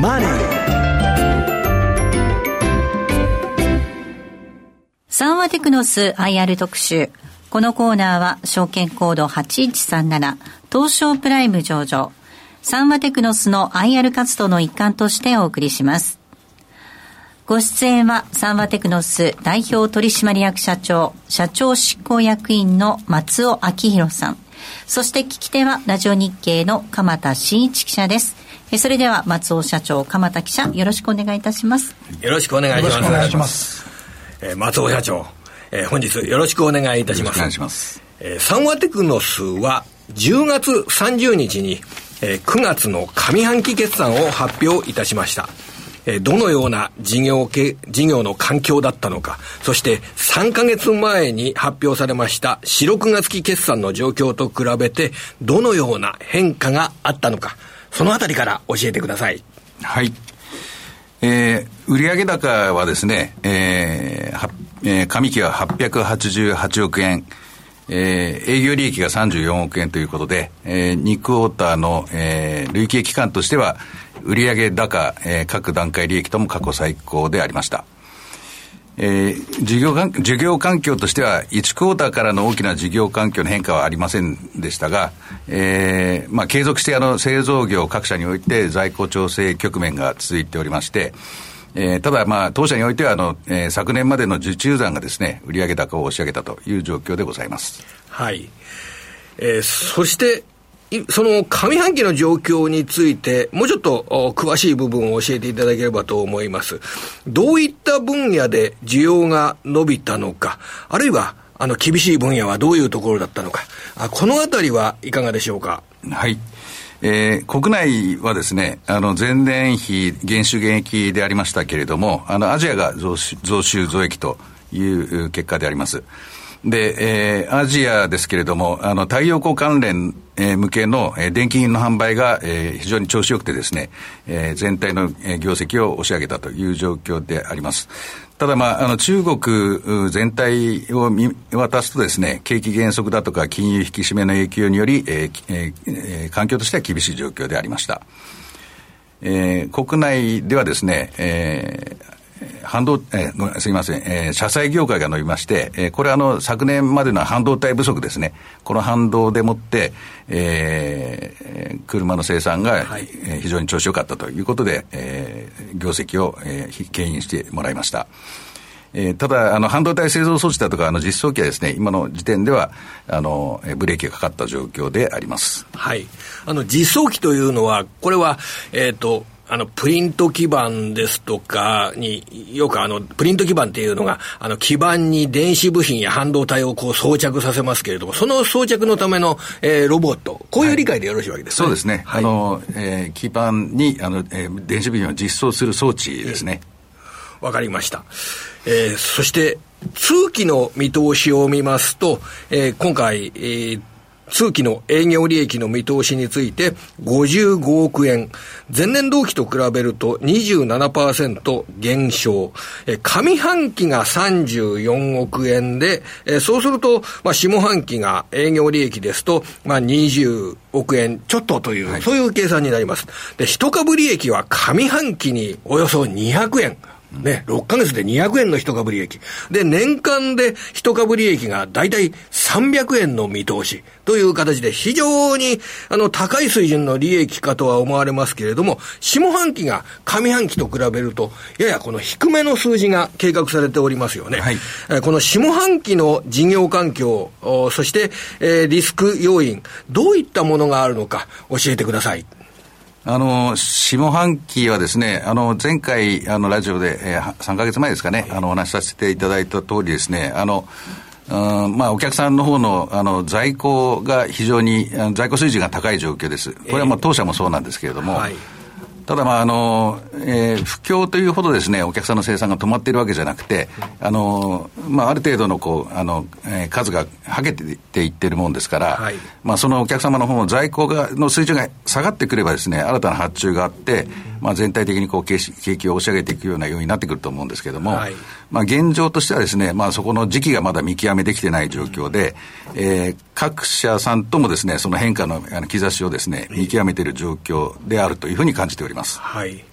マネー」サンワテクノス IR 特集。このコーナーは証券コード8137東証プライム上場。サンワテクノスの IR 活動の一環としてお送りします。ご出演はサンワテクノス代表取締役社長社長執行役員の松尾明弘さん。そして聞き手はラジオ日経の鎌田新一記者です。それでは松尾社長、鎌田記者、よろしくお願いいたします。よろしくお願いします。お願いします。えー、松尾社長、えー、本日よろしくお願いいたします。お願いします。えー、サンワテクノスは10月30日に、えー、9月の上半期決算を発表いたしました。えどのような事業系、事業の環境だったのか、そして3ヶ月前に発表されました4、6月期決算の状況と比べて、どのような変化があったのか、そのあたりから教えてください。はい。えー、売上高はですね、えー、えー、上期は888億円、えー、営業利益が34億円ということで、えー、2クォーターの、えー、累計期間としては、売上高、えー、各段階利益とも過去最高でありました。えー、事業環事業環境としては、1クォーターからの大きな事業環境の変化はありませんでしたが、えーまあ、継続してあの製造業各社において在庫調整局面が続いておりまして、えー、ただ、まあ、当社においてはあの、えー、昨年までの受注残がですね、売上高を押し上げたという状況でございます。はい。えー、そして、その上半期の状況について、もうちょっと詳しい部分を教えていただければと思います。どういった分野で需要が伸びたのか、あるいは、あの、厳しい分野はどういうところだったのか、あこのあたりはいかがでしょうか？はい。えー、国内はですね、あの、前年比減収減益でありましたけれども、あの、アジアが増収増益という結果であります。で、えー、アジアですけれども、あの、太陽光関連、えー、向けの、えー、電気品の販売が、えー、非常に調子よくてですね、えー、全体の、えー、業績を押し上げたという状況であります。ただ、まあ、あの、中国全体を見渡すとですね、景気減速だとか金融引き締めの影響により、えーえー、環境としては厳しい状況でありました。えー、国内ではですね、えー、半導、えー、すみません、えー、車載業界が伸びまして、えー、これあの、昨年までの半導体不足ですね。この反動でもって、えー、車の生産が、はい、えー、非常に調子良かったということで、えー、業績を、えー、牽引してもらいました。えー、ただ、あの、半導体製造装置だとか、あの、実装機はですね、今の時点では、あの、ブレーキがかかった状況であります。はい。あの、実装機というのは、これは、えっ、ー、と、あの、プリント基板ですとかに、よくあの、プリント基板っていうのが、あの、基板に電子部品や半導体をこう装着させますけれども、その装着のための、えー、ロボット、こういう理解でよろしいわけですね。はい、そうですね。はい、あの、えー、基板に、あの、えー、電子部品を実装する装置ですね。わ、かりました。えー、そして、通期の見通しを見ますと、えー、今回、えー通期の営業利益の見通しについて55億円。前年同期と比べると27%減少。上半期が34億円で、そうすると、まあ、下半期が営業利益ですと、まあ、20億円ちょっとという、はい、そういう計算になります。で、一株利益は上半期におよそ200円。ね、6ヶ月で200円の一株利益。で、年間で一株利益がだいたい300円の見通しという形で非常にあの高い水準の利益かとは思われますけれども、下半期が上半期と比べると、ややこの低めの数字が計画されておりますよね。はい、この下半期の事業環境、そして、えー、リスク要因、どういったものがあるのか教えてください。あの、下半期はですね、あの、前回、あの、ラジオで、えー、3か月前ですかね、あの、お話しさせていただいた通りですね、あの、うんまあ、お客さんの方のあの在庫が非常に、在庫水準が高い状況です。これはまあ当社もそうなんですけれども、えーはいただ、まああのえー、不況というほどです、ね、お客さんの生産が止まっているわけじゃなくて、あのまあ、ある程度のこうあの、えー、数がはげていっているもんですから、はい、まあ、そのお客様の方も在庫がの水準が下がってくればです、ね、新たな発注があって、まあ、全体的にこう景気を押し上げていくようなようになってくると思うんですけれども、はい、まあ、現状としてはですね、まあ、そこの時期がまだ見極めできてない状況で、えー、各社さんともですね、その変化の兆しをですね、見極めている状況であるというふうに感じております。はい。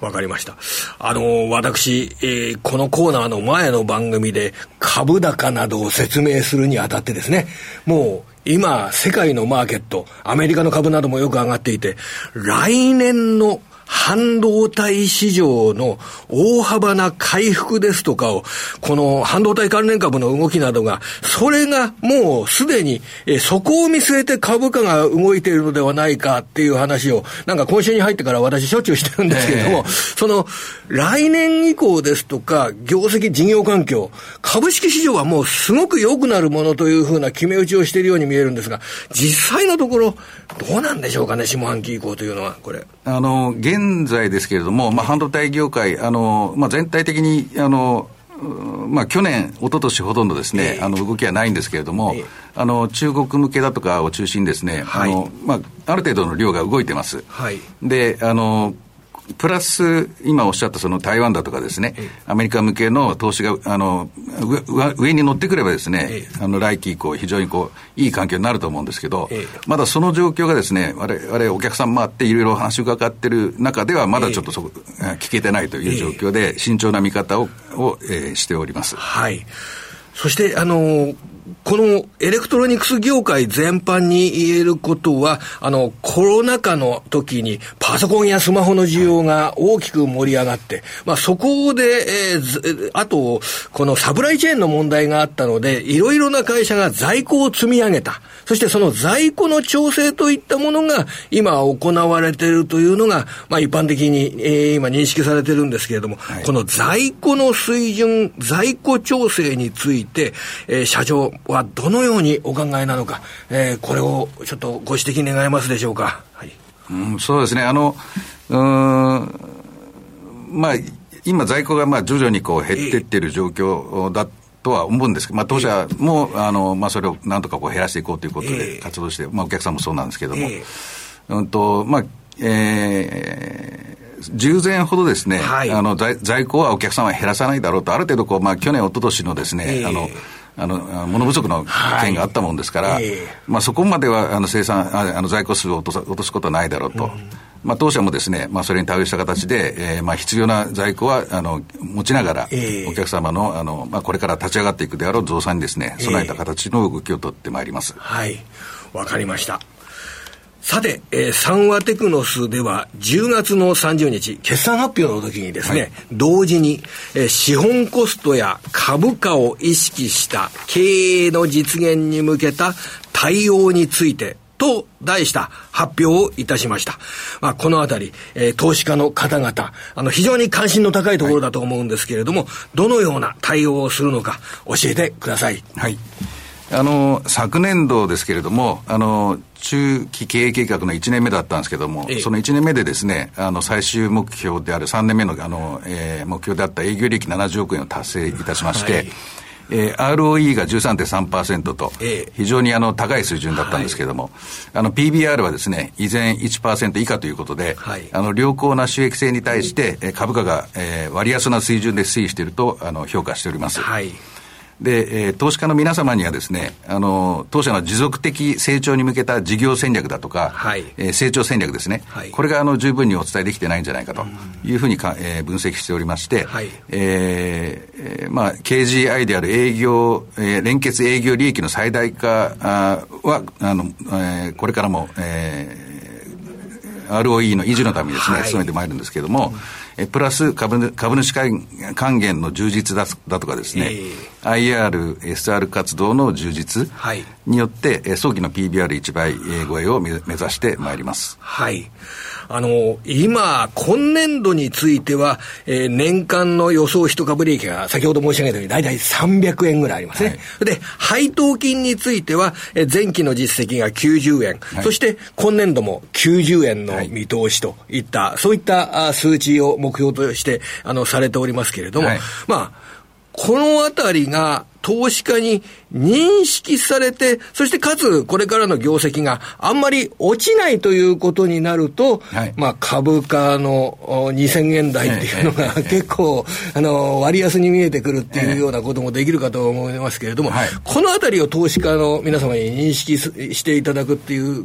わかりました。あの、私、えー、このコーナーの前の番組で株高などを説明するにあたってですね、もう今、世界のマーケット、アメリカの株などもよく上がっていて、来年の半導体市場の大幅な回復ですとかを、この半導体関連株の動きなどが、それがもうすでに、えそこを見据えて株価が動いているのではないかっていう話を、なんか今週に入ってから私しょっちゅうしてるんですけれども、えー、その、来年以降ですとか、業績事業環境、株式市場はもうすごく良くなるものというふうな決め打ちをしているように見えるんですが、実際のところ、どうなんでしょうかね、下半期以降というのは、これ。あの、現在ですけれども、まあ、半導体業界、あの、まあ、全体的に、あの、まあ、去年、一昨年ほとんどですね、えー、あの動きはないんですけれども、えー、あの中国向けだとかを中心にですね、はい、あのまあ、ある程度の量が動いてます。はい、であのプラス、今おっしゃったその台湾だとかですね、アメリカ向けの投資が、あの、上に乗ってくればですね、あの、来期以降、非常にこう、いい環境になると思うんですけど、まだその状況がですね、我々お客さん回っていろいろ話を伺ってる中では、まだちょっとそこ、聞けてないという状況で、慎重な見方を、を、えー、しております。はい。そして、あのこのエレクトロニクス業界全般に言えることは、あの、コロナ禍の時にパソコンやスマホの需要が大きく盛り上がって、まあそこで、えー、あと、このサプライチェーンの問題があったので、いろいろな会社が在庫を積み上げた。そしてその在庫の調整といったものが今行われているというのが、まあ一般的に、えー、今認識されてるんですけれども、はい、この在庫の水準、在庫調整について、えー、社長、はどのようにお考えなのか、えー、これをちょっとご指摘願えますでしょうか。はい、うん、そうですね。あの、うん、まあ、今在庫がまあ徐々にこう減っていっている状況だとは思うんですけど、まあ、当社も、あのまあ、それをなんとかこう減らしていこうということで活動して、まあ、お客さんもそうなんですけども、うんとまあえー、従前ほどですね、はい、あの在在庫はお客さんは減らさないだろうと、ある程度こう、まあ、去年、一昨年のですね、あのあの物不足の件があったもんですから、はい、まあ、そこまではあの生産あの在庫数を落と落とすことはないだろうと。うんまあ、当社もですね、まあ、それに対応した形で、えー、まあ、必要な在庫は、あの、持ちながら、お客様の、あの、まあ、これから立ち上がっていくであろう増産にですね、備えた形の動きを取ってまいります。はい。わかりました。さて、えー、サンワテクノスでは10月の30日、決算発表の時にですね、はい、同時に、えー、資本コストや株価を意識した経営の実現に向けた対応についてと題した発表をいたしました。まあ、このあたり、えー、投資家の方々、あの、非常に関心の高いところだと思うんですけれども、はい、どのような対応をするのか教えてください。はい。あの、昨年度ですけれども、あの、中期経営計画の1年目だったんですけれども、その1年目でですね、あの、最終目標である3年目の、あの、えー、目標であった営業利益70億円を達成いたしまして、はい。えー、ROE が13.3%と、非常にあの高い水準だったんですけれども、はい、あの PBR はですね、依然1%以下ということで、はい、あの良好な収益性に対して、株価が、えー、割安な水準で推移しているとあの評価しております。はいで、えー、投資家の皆様にはですね、あの、当社の持続的成長に向けた事業戦略だとか、はい、えー、成長戦略ですね、はい、これがあの十分にお伝えできてないんじゃないかというふうにか、えー、分析しておりまして、はい、えー、まあ、KGI である営業、えー、連結営業利益の最大化あは、あの、えー、これからも、えー、ROE の維持のためにですね、はい、努めてまいるんですけれども、うんえプラス株株主還元の充実だだとかですね、えー、IR、SR 活動の充実によって、はい、早期の PBR1 倍超えを目指してまいります。はい。あの、今、今年度については、えー、年間の予想一株利益が先ほど申し上げたように大体300円ぐらいありますね。はい、で、配当金については、えー、前期の実績が90円、はい、そして今年度も90円の見通しといった、はい、そういったあ数値を目標として、あの、されておりますけれども、まあ、このあたりが投資家に認識されて、そしてかつこれからの業績があんまり落ちないということになると、はい、まあ株価の2000円台っていうのが結構、あの、割安に見えてくるっていうようなこともできるかと思いますけれども、はい、このあたりを投資家の皆様に認識していただくっていう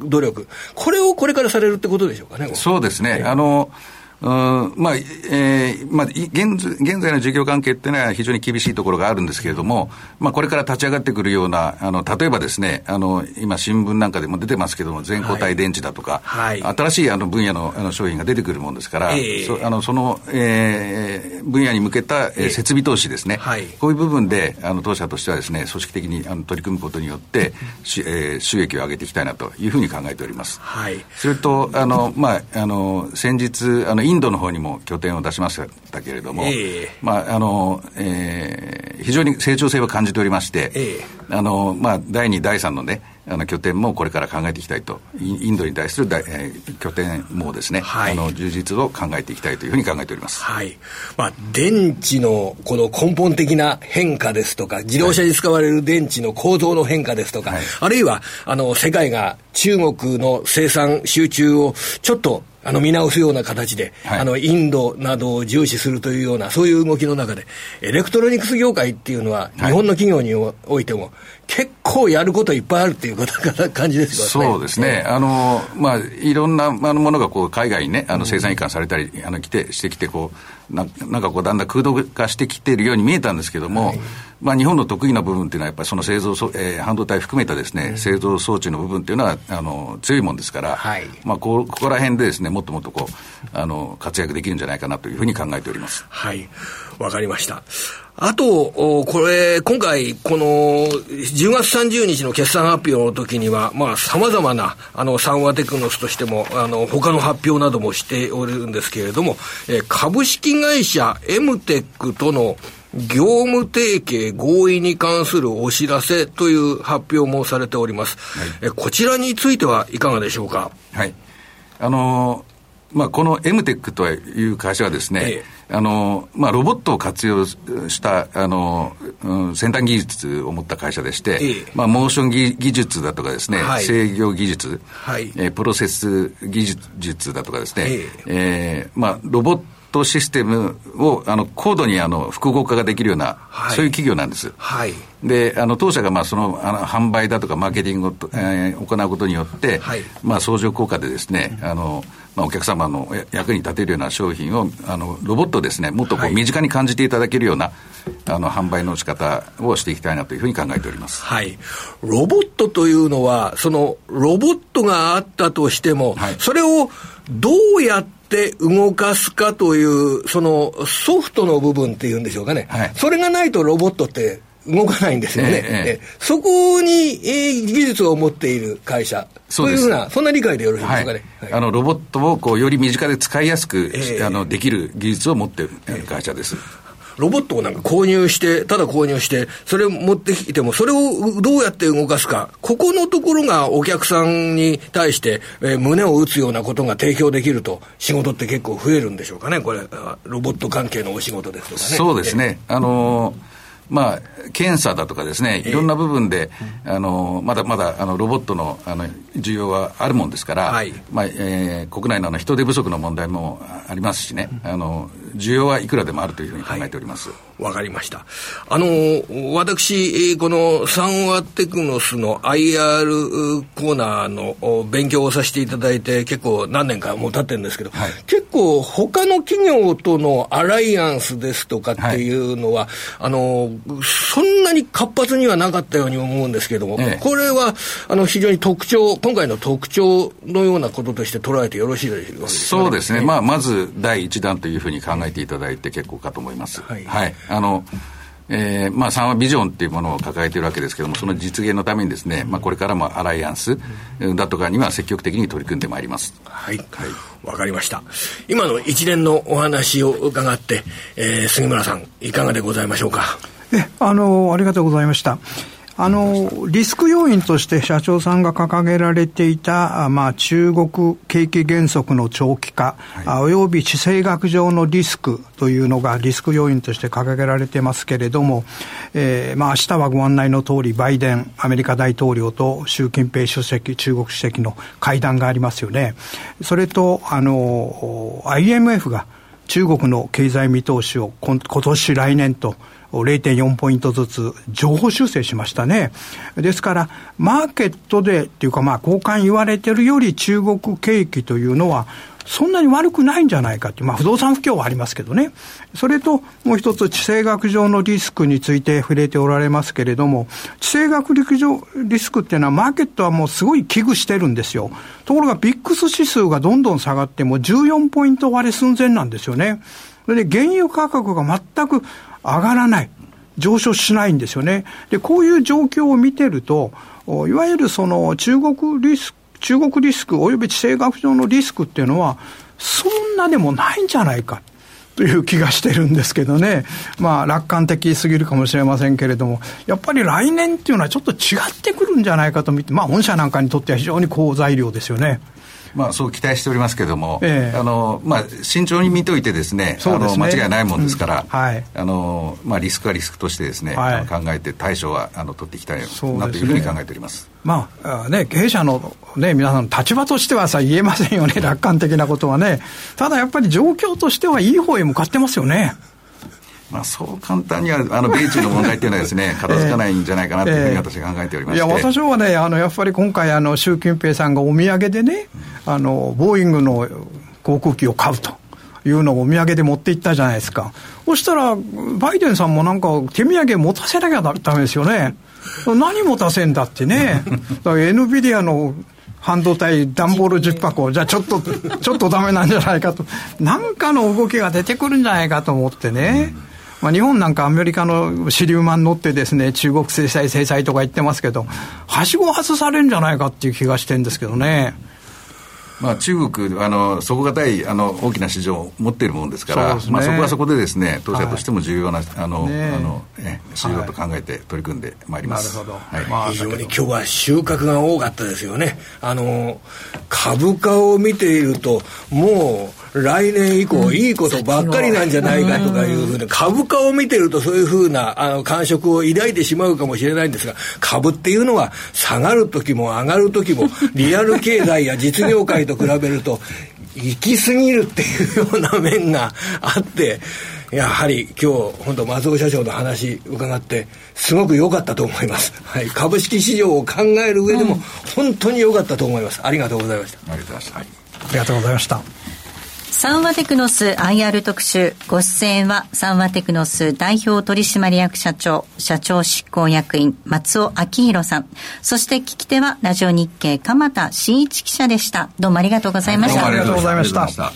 努力、これをこれからされるってことでしょうかね。そうですね。あの、うんまあ、えー、まあ、現現在の事業関係っていうのは非常に厳しいところがあるんですけれども、まあ、これから立ち上がってくるような、あの、例えばですね、あの、今新聞なんかでも出てますけども、全固体電池だとか、はい。はい、新しいあの分野のあの商品が出てくるもんですから、えー、そあのその、えー、分野に向けた、えー、設備投資ですね、はい、こういう部分で、あの、当社としてはですね、組織的にあの取り組むことによって、しえー、収益を上げていきたいなというふうに考えております。はい、それと、あの、まあ、あの、先日、あの、インドの方にも拠点を出しましたけれども、えー、まあ、あの、えー、非常に成長性を感じておりまして、えー、あの、まあ、第2、第3のね、あの拠点もこれから考えていきたいと、インドに対する大、えー、拠点もですね、はい、あの充実を考えていきたいというふうに考えております、はい。まあ、電池のこの根本的な変化ですとか、自動車に使われる電池の構造の変化ですとか、はい、あるいはあの世界が中国の生産集中をちょっとあの見直すような形で、はい、あのインドなどを重視するというような、そういう動きの中で、エレクトロニクス業界っていうのは、日本の企業においても、結構やることいっぱいあるっていうこと感じですよね。そうですね。あの、まあ、いろんなものがこう海外にね、あの生産移管されたり、あの来て、してきて、こう、ななんかこうだんだん空洞化してきているように見えたんですけども、はいまあ、日本の得意な部分っていうのは、やっぱりその製造、えー、半導体含めたですね、うん、製造装置の部分っていうのはあの強いもんですから、はい、まあこ、ここら辺でですね、もっともっとこうあの活躍できるんじゃないかなというふうに考えております。はい、わかりました。あと、これ、今回、この、10月30日の決算発表の時には、まあ、様々な、あの、サンワテクノスとしても、あの、他の発表などもしておるんですけれども、え株式会社エムテックとの業務提携合意に関するお知らせという発表もされております。はい、えこちらについてはいかがでしょうか？はい。あのまあ、このエムテックという会社はですね、ええあのまあ、ロボットを活用したあの、うん、先端技術を持った会社でして、ええ、まあ、モーション技技術だとかですね、はい、制御技術、はい、えー、プロセス技術だとかですね、ええ。ー、まあ、ロボットシステムをあの高度にあの複合化ができるような、はい、そういう企業なんです。はい、であの当社がまあそのあの販売だとかマーケティングを、えー、行うことによって、はい、まあ、相乗効果でですね、あのまあ、お客様の役に立てるような商品をあのロボットですねもっとこう身近に感じていただけるような、はい、あの販売の仕方をしていきたいなというふうに考えております、はい、ロボットというのはそのロボットがあったとしても、はい、それをどうやって動かすかというそのソフトの部分っていうんでしょうかね、はい、それがないとロボットって動かないんですよね。ええそこに、えー、技術を持っている会社、そういうふうな、そんな理解でよろしいですかね。はい、あのロボットをこうより身近で使いやすく、えー、あのできる技術を持っている会社です。ロボットをなんか購入して、ただ購入して、それを持ってきても、それをどうやって動かすか、ここのところがお客さんに対して、えー、胸を打つようなことが提供できると、仕事って結構増えるんでしょうかね、これ、ロボット関係のお仕事ですとかね。そうですね。あのーまあ、検査だとかですね、いろんな部分で、えー、あのまだまだあのロボットのあの需要はあるもんですから、はい、まあえー、国内のあの人手不足の問題もありますしね、あの需要はいくらでもあるというふうに考えております。わ、はい、かりました。あの、私、このサンワテクノスの IR コーナーの勉強をさせていただいて、結構何年かもう経ってるんですけど、はい、結構他の企業とのアライアンスですとかっていうのは、あの、そんなに活発にはなかったように思うんですけれども、ええ、これはあの非常に特徴、今回の特徴のようなこととして捉えてよろしいでしょうか、ね、そうですね、まあ、まず第一弾というふうに考えていただいて結構かと思います。はい、はい、あのえーまあ、三和ビジョンっていうものを抱えているわけですけれども、その実現のためにですね、まあ、これからもアライアンスだとかには積極的に取り組んでまいります。はい。はい。わかりました。今の一連のお話を伺って、えー、杉村さん、いかがでございましょうか？え、あの、ありがとうございました。あの、リスク要因として社長さんが掲げられていた、まあ、中国景気減速の長期化、はい、および地政学上のリスクというのがリスク要因として掲げられてますけれども、えー、まあ、明日はご案内の通り、バイデン、アメリカ大統領と習近平主席、中国主席の会談がありますよね。それと、あの、IMF が中国の経済見通しを今年来年と0.4ポイントずつ情報修正しましたね。ですから、マーケットでっていうかまあ交換言われてるより中国景気というのはそんなに悪くないんじゃないかっていう、まあ、不動産不況はありますけどね。それと、もう一つ、地政学上のリスクについて触れておられますけれども、地政学陸上リスクっていうのは、マーケットはもうすごい危惧してるんですよ。ところが、ビックス指数がどんどん下がって、もう14ポイント割れ寸前なんですよね。で、原油価格が全く上がらない。上昇しないんですよね。で、こういう状況を見てると、いわゆるその中国リスク、中国リスク及び地政学上のリスクっていうのは、そんなでもないんじゃないか。という気がしてるんですけどね。まあ、楽観的すぎるかもしれませんけれども、やっぱり来年っていうのはちょっと違ってくるんじゃないかと見て、まあ、御社なんかにとっては非常に好材料ですよね。まあ、そう期待しておりますけれども、えー、あのまあ、慎重に見といてですね、すね。あの間違いないもんですから、うん、はい、あのまあ、リスクはリスクとしてですね、はい、考えて対処はあの取っていきたいなというふうに考えております。まあね、経営者の、ね、皆さん、立場としてはさ、言えませんよね、楽観的なことはね。ただやっぱり状況としてはいい方へ向かってますよね。まあ、そう簡単には、あの米中の問題っていうのはですね、片付かないんじゃないかなというふうに私は考えておりまして、いや、私はね、あのやっぱり今回、あの習近平さんがお土産でね、あのボーイングの航空機を買うと。いうのをお土産で持っていったじゃないですか。そしたら、バイデンさんもなんか手土産持たせなきゃダメですよね。何持たせんだってね。だから NVIDIA の半導体、段ボール10箱、じゃあちょっと、ちょっとダメなんじゃないかと。なんかの動きが出てくるんじゃないかと思ってね。まあ、日本なんかアメリカの支流マン乗ってですね、中国制裁、制裁とか言ってますけど、はしご外されるんじゃないかっていう気がしてるんですけどね。まあ、中国、あの底堅いあの大きな市場を持っているものですから、そ、ね、まあ、そこはそこでですね当社としても重要な、はい、あの、ね、あのえ市場と考えて取り組んでまいります、なるほど、はいまあ、非常に今日は収穫が多かったですよね。あの株価を見ているともう来年以降いいことばっかりなんじゃないかとかいうふうに、株価を見てるとそういうふうなあの感触を抱いてしまうかもしれないんですが、株っていうのは下がる時も上がる時も、リアル経済や実業界と比べると、行き過ぎるっていうような面があって、やはり今日、本当松尾社長の話伺って、すごく良かったと思います。はい。株式市場を考える上でも、本当に良かったと思います。ありがとうございました。ありがとうございました。はい、ありがとうございました。サンワテクノス IR 特集。ご出演は、サンワテクノス代表取締役社長、社長執行役員、松尾明宏さん。そして聞き手は、ラジオ日経、鎌田新一記者でした。どうもありがとうございました。ありがとうございました。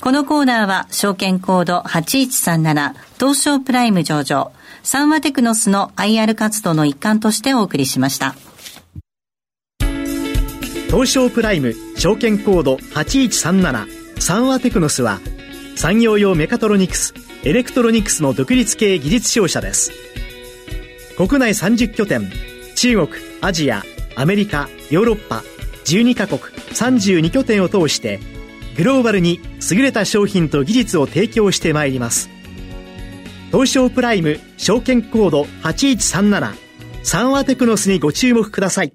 このコーナーは、証券コード8137、東証プライム上場、サンワテクノスの IR 活動の一環としてお送りしました。東証プライム証券コード8137サンワテクノスは産業用メカトロニクスエレクトロニクスの独立系技術商社です。国内30拠点中国アジアアメリカヨーロッパ12カ国32拠点を通してグローバルに優れた商品と技術を提供してまいります。東証プライム証券コード8137サンワテクノスにご注目ください。